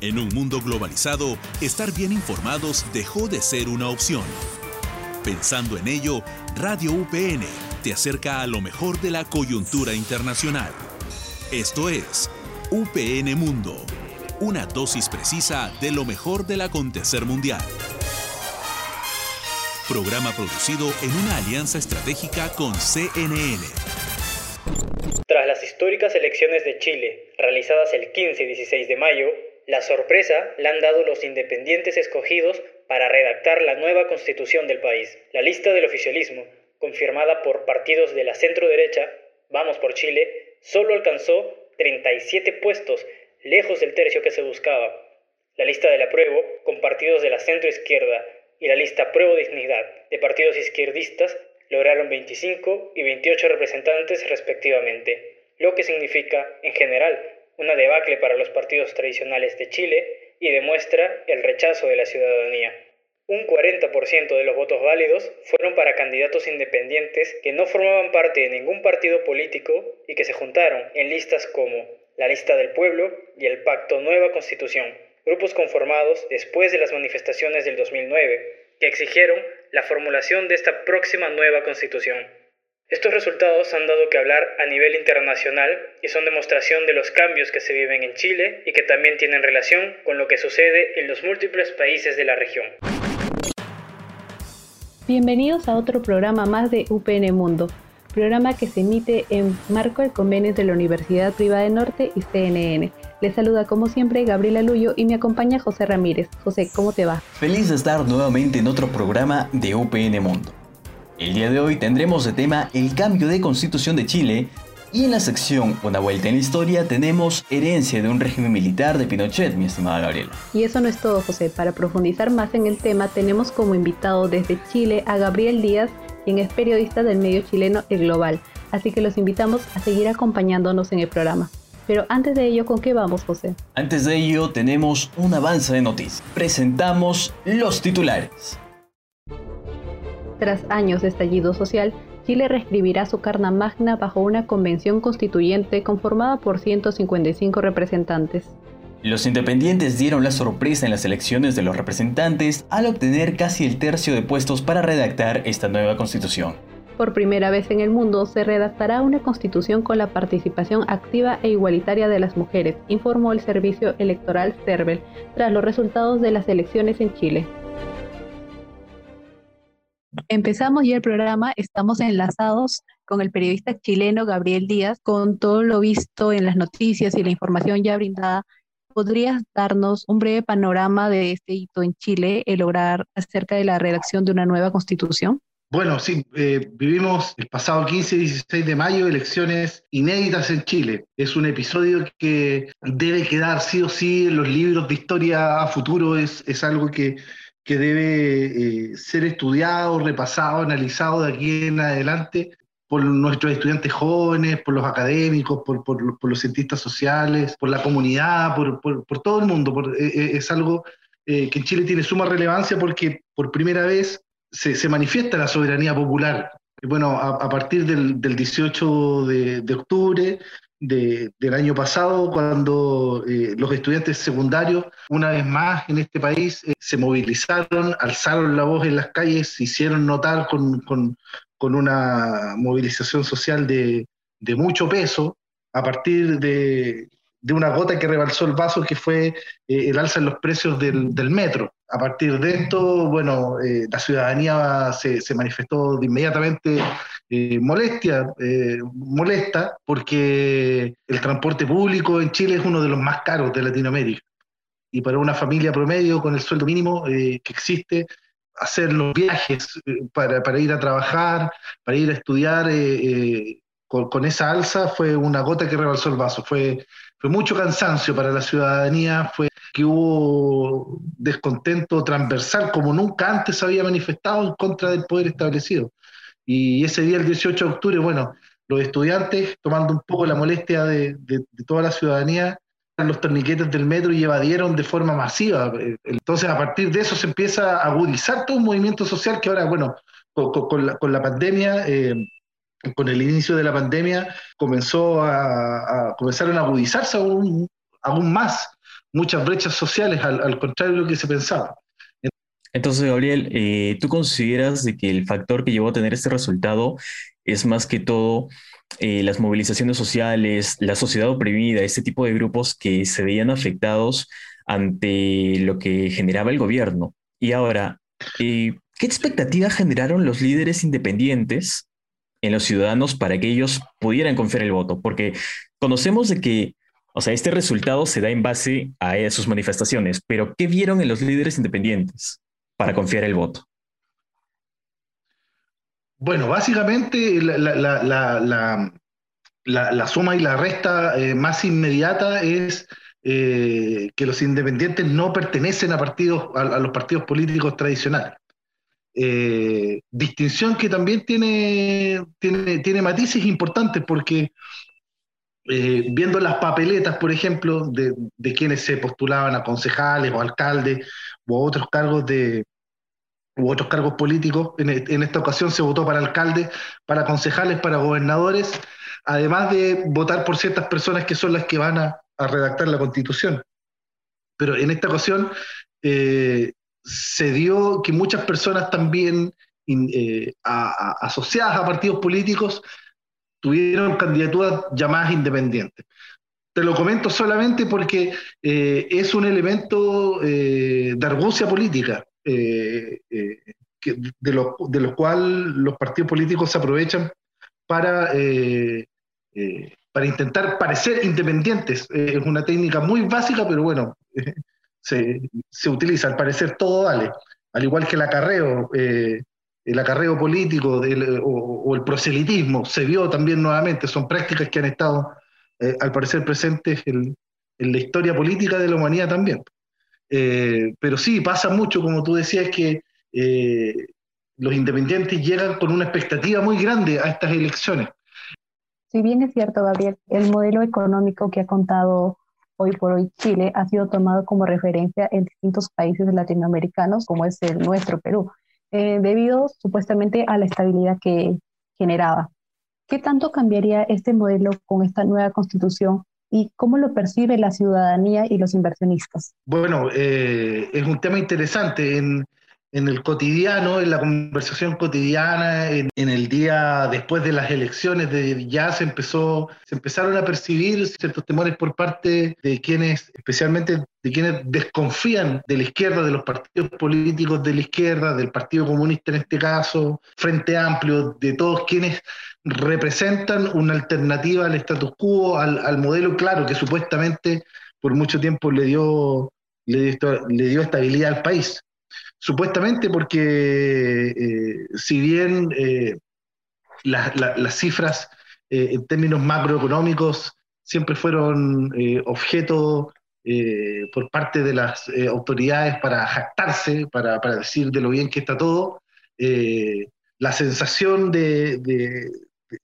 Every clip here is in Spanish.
En un mundo globalizado, estar bien informados dejó de ser una opción. Pensando en ello, Radio UPN te acerca a lo mejor de la coyuntura internacional. Esto es UPN Mundo, una dosis precisa de lo mejor del acontecer mundial. Programa producido en una alianza estratégica con CNN. Tras las históricas elecciones de Chile, realizadas el 15 y 16 de mayo, la sorpresa la han dado los independientes escogidos para redactar la nueva constitución del país. La lista del oficialismo, confirmada por partidos de la centro-derecha, Vamos por Chile, solo alcanzó 37 puestos, lejos del tercio que se buscaba. La lista del apruebo, con partidos de la centro-izquierda, y la lista Pruebo Dignidad, de partidos izquierdistas, lograron 25 y 28 representantes respectivamente, lo que significa, en general, una debacle para los partidos tradicionales de Chile y demuestra el rechazo de la ciudadanía. Un 40% de los votos válidos fueron para candidatos independientes que no formaban parte de ningún partido político y que se juntaron en listas como la Lista del Pueblo y el Pacto Nueva Constitución, grupos conformados después de las manifestaciones del 2009, que exigieron la formulación de esta próxima nueva constitución. Estos resultados han dado que hablar a nivel internacional y son demostración de los cambios que se viven en Chile y que también tienen relación con lo que sucede en los múltiples países de la región. Bienvenidos a otro programa más de UPN Mundo, programa que se emite en marco del convenio de la Universidad Privada de Norte y CNN. Les saluda como siempre Gabriela Luyo y me acompaña José Ramírez. José, ¿cómo te va? Feliz de estar nuevamente en otro programa de UPN Mundo. El día de hoy tendremos de tema el cambio de constitución de Chile y en la sección Una vuelta en la historia tenemos herencia de un régimen militar de Pinochet, mi estimada Gabriela. Y eso no es todo, José. Para profundizar más en el tema tenemos como invitado desde Chile a Gabriel Díaz, quien es periodista del medio chileno El Global. Así que los invitamos a seguir acompañándonos en el programa. Pero antes de ello, ¿con qué vamos, José? Antes de ello, tenemos un avance de noticias. Presentamos los titulares. Tras años de estallido social, Chile reescribirá su Carta Magna bajo una convención constituyente conformada por 155 representantes. Los independientes dieron la sorpresa en las elecciones de los representantes al obtener casi el tercio de puestos para redactar esta nueva constitución. Por primera vez en el mundo se redactará una constitución con la participación activa e igualitaria de las mujeres, informó el Servicio Electoral CERVEL tras los resultados de las elecciones en Chile. Empezamos ya el programa, estamos enlazados con el periodista chileno Gabriel Díaz, con todo lo visto en las noticias y la información ya brindada. ¿Podrías darnos un breve panorama de este hito en Chile, el lograr acerca de la redacción de una nueva constitución? Bueno, sí, eh, vivimos el pasado 15 y 16 de mayo elecciones inéditas en Chile. Es un episodio que debe quedar sí o sí en los libros de historia a futuro, es, es algo que que debe eh, ser estudiado, repasado, analizado de aquí en adelante por nuestros estudiantes jóvenes, por los académicos, por, por, por los cientistas sociales, por la comunidad, por, por todo el mundo. Eh, eh, es algo que en Chile tiene suma relevancia porque por primera vez se, se manifiesta la soberanía popular. Bueno, a, a partir del, del 18 de, de octubre del año pasado, cuando eh, los estudiantes secundarios, una vez más en este país, eh, se movilizaron, alzaron la voz en las calles, se hicieron notar con, con, con una movilización social de, de, mucho peso, a partir de, de, una gota que rebalsó el vaso, que fue eh, el alza en los precios del, del metro. A partir de esto, bueno, la ciudadanía se, se manifestó de inmediatamente eh, molestia, eh, molesta, porque el transporte público en Chile es uno de los más caros de Latinoamérica. Y para una familia promedio con el sueldo mínimo eh, que existe, hacer los viajes para, para, ir a trabajar, para ir a estudiar con, esa alza fue una gota que rebalsó el vaso. Fue, fue mucho cansancio para la ciudadanía, fue que hubo descontento transversal como nunca antes había manifestado en contra del poder establecido. Y ese día, el 18 de octubre, bueno, los estudiantes, tomando un poco la molestia de, toda la ciudadanía, los torniquetes del metro y evadieron de forma masiva. Entonces, a partir de eso se empieza a agudizar todo un movimiento social que ahora, bueno, con, la, pandemia, eh, con el inicio de la pandemia, comenzó a, a, comenzaron a agudizarse aún, aún más muchas brechas sociales, al, contrario de lo que se pensaba. Entonces, Gabriel, eh, ¿tú consideras de que el factor que llevó a tener este resultado es más que todo eh, las movilizaciones sociales, la sociedad oprimida, este tipo de grupos que se veían afectados ante lo que generaba el gobierno? Y ahora, eh, ¿qué expectativa generaron los líderes independientes en los ciudadanos para que ellos pudieran confiar el voto? Porque conocemos de que o sea, este resultado se da en base a sus manifestaciones, pero ¿qué vieron en los líderes independientes para confiar el voto? Bueno, básicamente la, suma y la resta eh, más inmediata es eh, que los independientes no pertenecen a, partidos, a, los partidos políticos tradicionales. Eh, distinción que también tiene, tiene, tiene matices importantes porque eh, viendo las papeletas, por ejemplo, de, quienes se postulaban a concejales o alcaldes u otros cargos de otros cargos políticos, en, en esta ocasión se votó para alcaldes, para concejales, para gobernadores, además de votar por ciertas personas que son las que van a, redactar la constitución. Pero en esta ocasión eh, se dio que muchas personas también eh, asociadas a partidos políticos tuvieron candidaturas llamadas independientes. Te lo comento solamente porque eh, es un elemento eh, de argucia política, eh, de, lo, de los cuales los partidos políticos se aprovechan para, para intentar parecer independientes. es una técnica muy básica, pero bueno, se, se, utiliza, al parecer todo vale, al igual que el acarreo el acarreo político o, el proselitismo se vio también nuevamente, son prácticas que han estado, eh, al parecer, presentes en, la historia política de la humanidad también. Eh, pero sí, pasa mucho, como tú decías, que eh, los independientes llegan con una expectativa muy grande a estas elecciones. Si bien es cierto, Gabriel, el modelo económico que ha contado hoy por hoy Chile ha sido tomado como referencia en distintos países latinoamericanos, como es el nuestro Perú. Eh, debido supuestamente a la estabilidad que generaba. ¿Qué tanto cambiaría este modelo con esta nueva constitución y cómo lo percibe la ciudadanía y los inversionistas? Bueno, eh, es un tema interesante. En el cotidiano, en la conversación cotidiana, en, el día después de las elecciones, de, ya se empezó, se empezaron a percibir ciertos temores por parte de quienes, especialmente de quienes desconfían de la izquierda, de los partidos políticos de la izquierda, del Partido Comunista en este caso, Frente Amplio, de todos quienes representan una alternativa al status quo, al, modelo claro que supuestamente por mucho tiempo le dio, le dio estabilidad al país supuestamente porque eh, si bien eh, las cifras eh, en términos macroeconómicos siempre fueron objeto por parte de las autoridades para jactarse, para, decir de lo bien que está todo, la sensación de,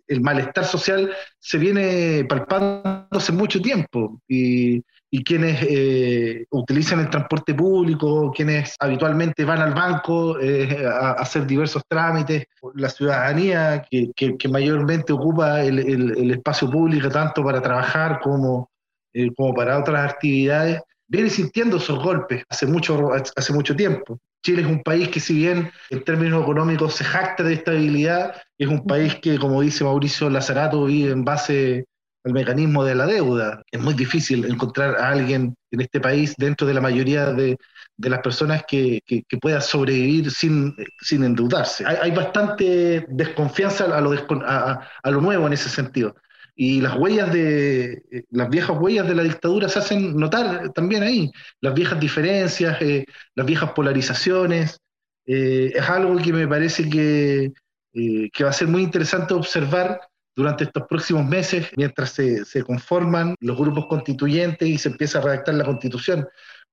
el malestar social se viene palpando hace mucho tiempo y, quienes eh, utilizan el transporte público, quienes habitualmente van al banco eh, a, hacer diversos trámites, la ciudadanía que, mayormente ocupa el, el, espacio público tanto para trabajar como, eh, como para otras actividades, viene sintiendo esos golpes hace mucho, hace mucho tiempo. Chile es un país que si bien en términos económicos se jacta de estabilidad, es un país que, como dice Mauricio Lazarato, vive en base el mecanismo de la deuda. Es muy difícil encontrar a alguien en este país, dentro de la mayoría de, las personas, que, pueda sobrevivir sin, sin endeudarse. Hay, bastante desconfianza a, lo nuevo en ese sentido. Y las huellas de, las viejas huellas de la dictadura se hacen notar también ahí. Las viejas diferencias, eh, las viejas polarizaciones. Eh, es algo que me parece que, eh, que va a ser muy interesante observar durante estos próximos meses, mientras se, se, conforman los grupos constituyentes y se empieza a redactar la constitución.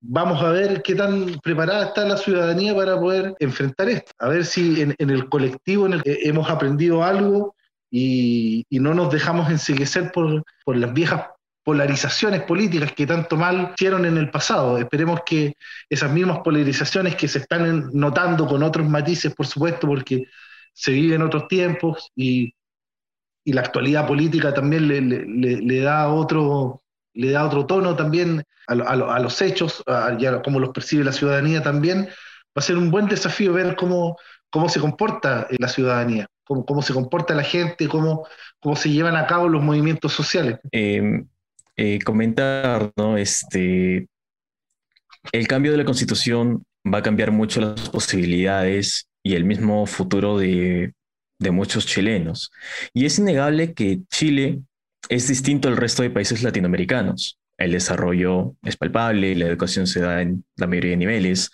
Vamos a ver qué tan preparada está la ciudadanía para poder enfrentar esto, a ver si en, el colectivo en el que hemos aprendido algo y, no nos dejamos enseguecer por, por las viejas polarizaciones políticas que tanto mal hicieron en el pasado. Esperemos que esas mismas polarizaciones que se están notando con otros matices, por supuesto, porque se viven otros tiempos y y la actualidad política también le, da otro, le da otro tono también a, los hechos, a, cómo los percibe la ciudadanía también. Va a ser un buen desafío ver cómo, cómo se comporta la ciudadanía, cómo, cómo se comporta la gente, cómo, cómo se llevan a cabo los movimientos sociales. Em, eh, comentar, ¿no? Este, el cambio de la constitución va a cambiar mucho las posibilidades y el mismo futuro de, de muchos chilenos. Y es innegable que Chile es distinto al resto de países latinoamericanos. El desarrollo es palpable, la educación se da en la mayoría de niveles,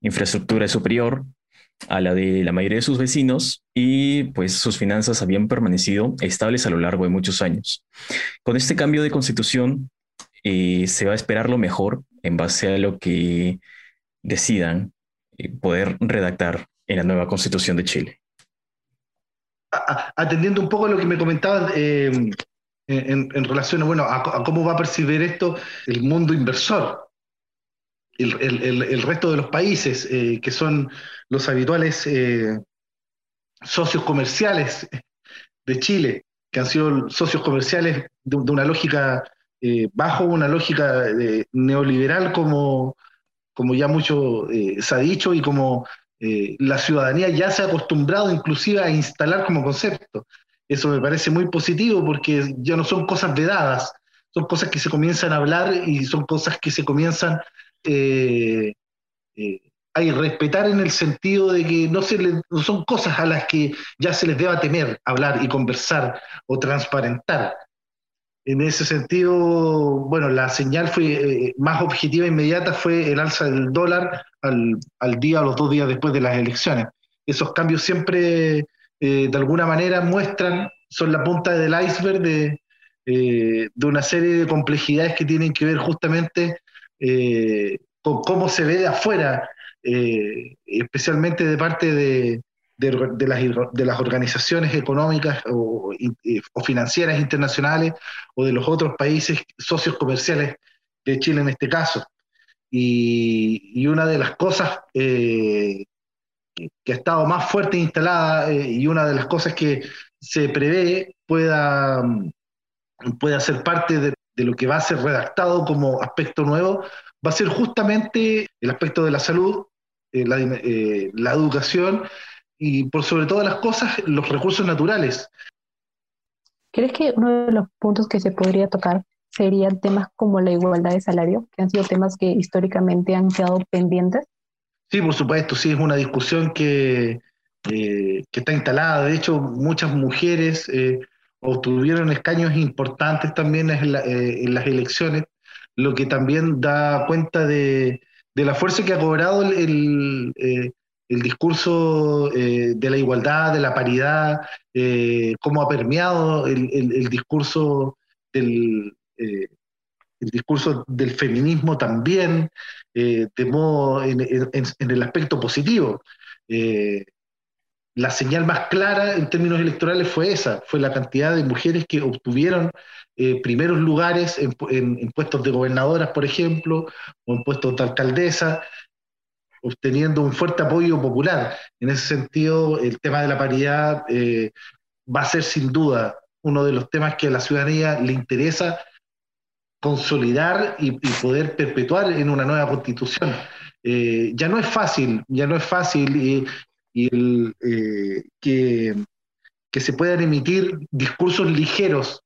infraestructura es superior a la de la mayoría de sus vecinos y pues sus finanzas habían permanecido estables a lo largo de muchos años. Con este cambio de constitución eh, se va a esperar lo mejor en base a lo que decidan eh, poder redactar en la nueva constitución de Chile. Atendiendo un poco a lo que me comentabas eh, en, relación bueno, a, cómo va a percibir esto el mundo inversor, el, resto de los países, eh, que son los habituales eh, socios comerciales de Chile, que han sido socios comerciales de, una lógica eh, bajo una lógica neoliberal, como, como ya mucho se ha dicho, y como la ciudadanía ya se ha acostumbrado inclusive a instalar como concepto. Eso me parece muy positivo porque ya no son cosas vedadas, son cosas que se comienzan a hablar y son cosas que se comienzan eh, eh, a respetar en el sentido de que no, se no son cosas a las que ya se les deba temer hablar y conversar o transparentar. En ese sentido, bueno, la señal fue eh, más objetiva e inmediata fue el alza del dólar al, al día o los dos días después de las elecciones. Esos cambios siempre de alguna manera muestran, son la punta del iceberg de, de una serie de complejidades que tienen que ver justamente eh, cómo se ve de afuera, especialmente de parte de, de, las, de, las, organizaciones económicas o, financieras internacionales o de los otros países socios comerciales de Chile en este caso. Y, y una de las cosas que, ha estado más fuerte instalada eh, y una de las cosas que se prevé pueda, pueda ser parte de, lo que va a ser redactado como aspecto nuevo, va a ser justamente el aspecto de la salud, eh, la, eh, la, educación y por sobre todas las cosas los recursos naturales. ¿Crees que uno de los puntos que se podría tocar serían temas como la igualdad de salario, que han sido temas que históricamente han quedado pendientes? Sí, por supuesto, sí, es una discusión que, eh, que está instalada. De hecho, muchas mujeres eh, obtuvieron escaños importantes también en, eh, las elecciones, lo que también da cuenta de, la fuerza que ha cobrado el, discurso de la igualdad, de la paridad, cómo ha permeado el, discurso del el discurso del feminismo también, eh, de modo en, el aspecto positivo. Eh, la señal más clara en términos electorales fue esa, fue la cantidad de mujeres que obtuvieron eh, primeros lugares en, puestos de gobernadoras, por ejemplo, o en puestos de alcaldesa, obteniendo un fuerte apoyo popular. En ese sentido, el tema de la paridad va a ser sin duda uno de los temas que a la ciudadanía le interesa consolidar y, poder perpetuar en una nueva constitución. Eh, ya no es fácil, ya no es fácil el, eh, que, se puedan emitir discursos ligeros,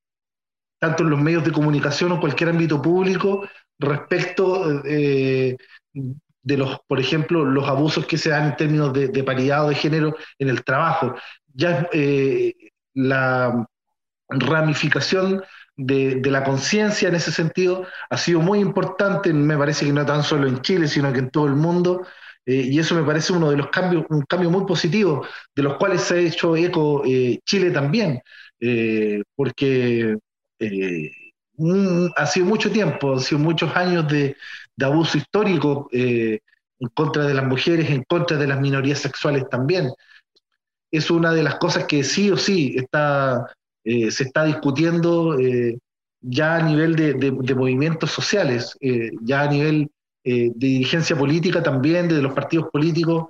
tanto en los medios de comunicación o cualquier ámbito público, respecto eh, de los, por ejemplo, los abusos que se dan en términos de, de paridad o de género en el trabajo. Ya la ramificación de, la conciencia en ese sentido ha sido muy importante, me parece que no tan solo en Chile, sino que en todo el mundo, eh, y eso me parece uno de los cambios, un cambio muy positivo, de los cuales se ha hecho eco eh, Chile también, eh, porque ha sido mucho tiempo, han sido muchos años de, de abuso histórico en contra de las mujeres, en contra de las minorías sexuales también. Es una de las cosas que sí o sí está se está discutiendo ya a nivel de, movimientos sociales, ya a nivel de dirigencia política también, de los partidos políticos.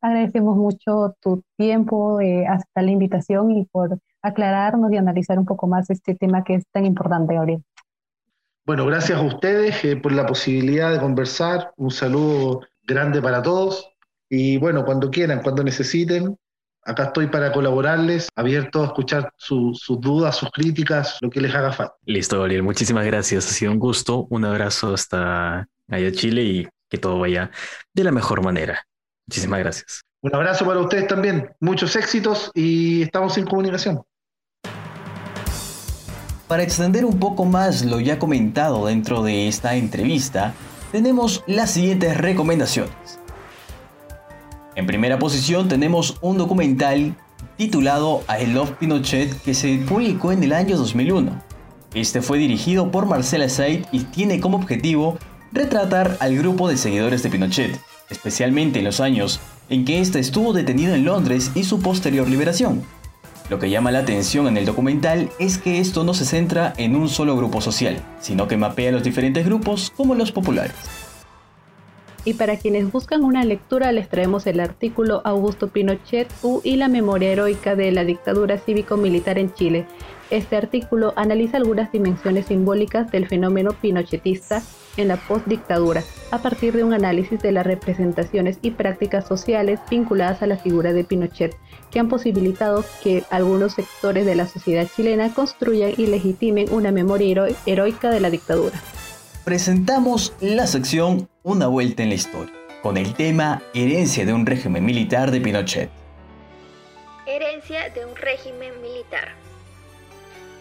Agradecemos mucho tu tiempo, hasta la invitación y por aclararnos y analizar un poco más este tema que es tan importante, Gabriel. Bueno, gracias a ustedes eh, por la posibilidad de conversar. Un saludo grande para todos. Y bueno, cuando quieran, cuando necesiten, acá estoy para colaborarles, abierto a escuchar sus dudas, sus críticas, lo que les haga falta. Listo, Gabriel. Muchísimas gracias. Ha sido un gusto. Un abrazo hasta allá Chile y que todo vaya de la mejor manera. Muchísimas gracias. Un abrazo para ustedes también. Muchos éxitos y estamos en comunicación. Para extender un poco más lo ya comentado dentro de esta entrevista, tenemos las siguientes recomendaciones. En primera posición tenemos un documental titulado I Love Pinochet que se publicó en el año 2001. Este fue dirigido por Marcela Said y tiene como objetivo retratar al grupo de seguidores de Pinochet, especialmente en los años en que éste estuvo detenido en Londres y su posterior liberación. Lo que llama la atención en el documental es que esto no se centra en un solo grupo social, sino que mapea los diferentes grupos como los populares. Y para quienes buscan una lectura les traemos el artículo Augusto Pinochet U y la memoria heroica de la dictadura cívico-militar en Chile. Este artículo analiza algunas dimensiones simbólicas del fenómeno pinochetista en la postdictadura, a partir de un análisis de las representaciones y prácticas sociales vinculadas a la figura de Pinochet, que han posibilitado que algunos sectores de la sociedad chilena construyan y legitimen una memoria heroica de la dictadura presentamos la sección Una vuelta en la historia, con el tema Herencia de un régimen militar de Pinochet. Herencia de un régimen militar.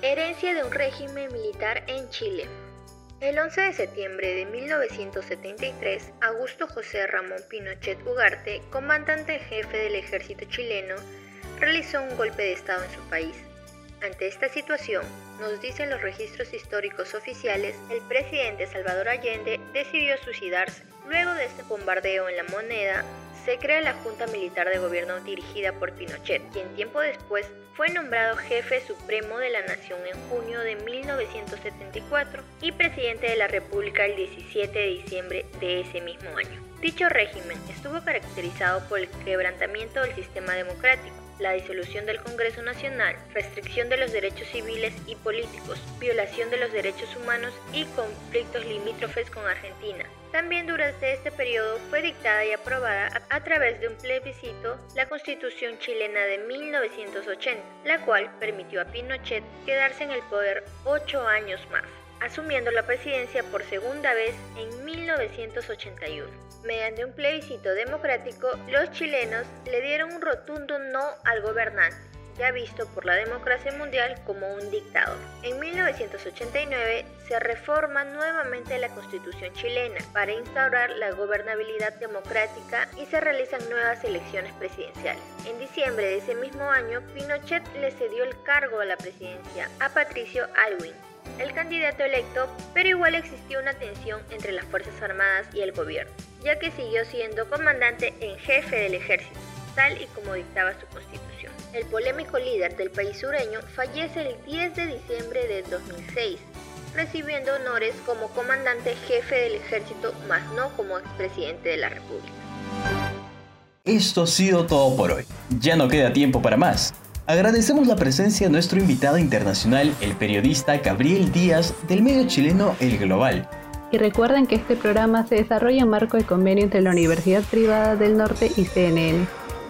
Herencia de un régimen militar en Chile. El 11 de septiembre de 1973, Augusto José Ramón Pinochet Ugarte, comandante jefe del ejército chileno, realizó un golpe de Estado en su país ante esta situación, nos dicen los registros históricos oficiales, el presidente Salvador Allende decidió suicidarse. Luego de este bombardeo en la moneda, se crea la Junta Militar de Gobierno dirigida por Pinochet, quien tiempo después fue nombrado jefe supremo de la nación en junio de 1974 y presidente de la República el 17 de diciembre de ese mismo año. Dicho régimen estuvo caracterizado por el quebrantamiento del sistema democrático, la disolución del Congreso Nacional, restricción de los derechos civiles y políticos, violación de los derechos humanos y conflictos limítrofes con Argentina. También durante este periodo fue dictada y aprobada a través de un plebiscito la Constitución chilena de 1980, la cual permitió a Pinochet quedarse en el poder ocho años más asumiendo la presidencia por segunda vez en 1981. Mediante un plebiscito democrático, los chilenos le dieron un rotundo no al gobernante, ya visto por la democracia mundial como un dictador. En 1989 se reforma nuevamente la constitución chilena para instaurar la gobernabilidad democrática y se realizan nuevas elecciones presidenciales. En diciembre de ese mismo año, Pinochet le cedió el cargo a la presidencia a Patricio Aylwin, el candidato electo, pero igual existió una tensión entre las Fuerzas Armadas y el gobierno, ya que siguió siendo comandante en jefe del ejército, tal y como dictaba su constitución. El polémico líder del país sureño fallece el 10 de diciembre de 2006, recibiendo honores como comandante jefe del ejército, más no como expresidente de la República. Esto ha sido todo por hoy. Ya no queda tiempo para más. Agradecemos la presencia de nuestro invitado internacional, el periodista Gabriel Díaz, del medio chileno El Global. Y recuerden que este programa se desarrolla en marco de convenio entre la Universidad Privada del Norte y CNN.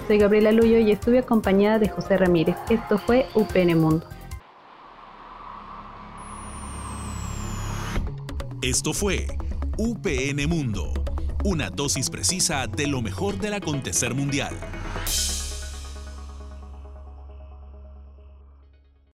Soy Gabriela Luyo y estuve acompañada de José Ramírez. Esto fue UPN Mundo. Esto fue UPN Mundo, una dosis precisa de lo mejor del acontecer mundial.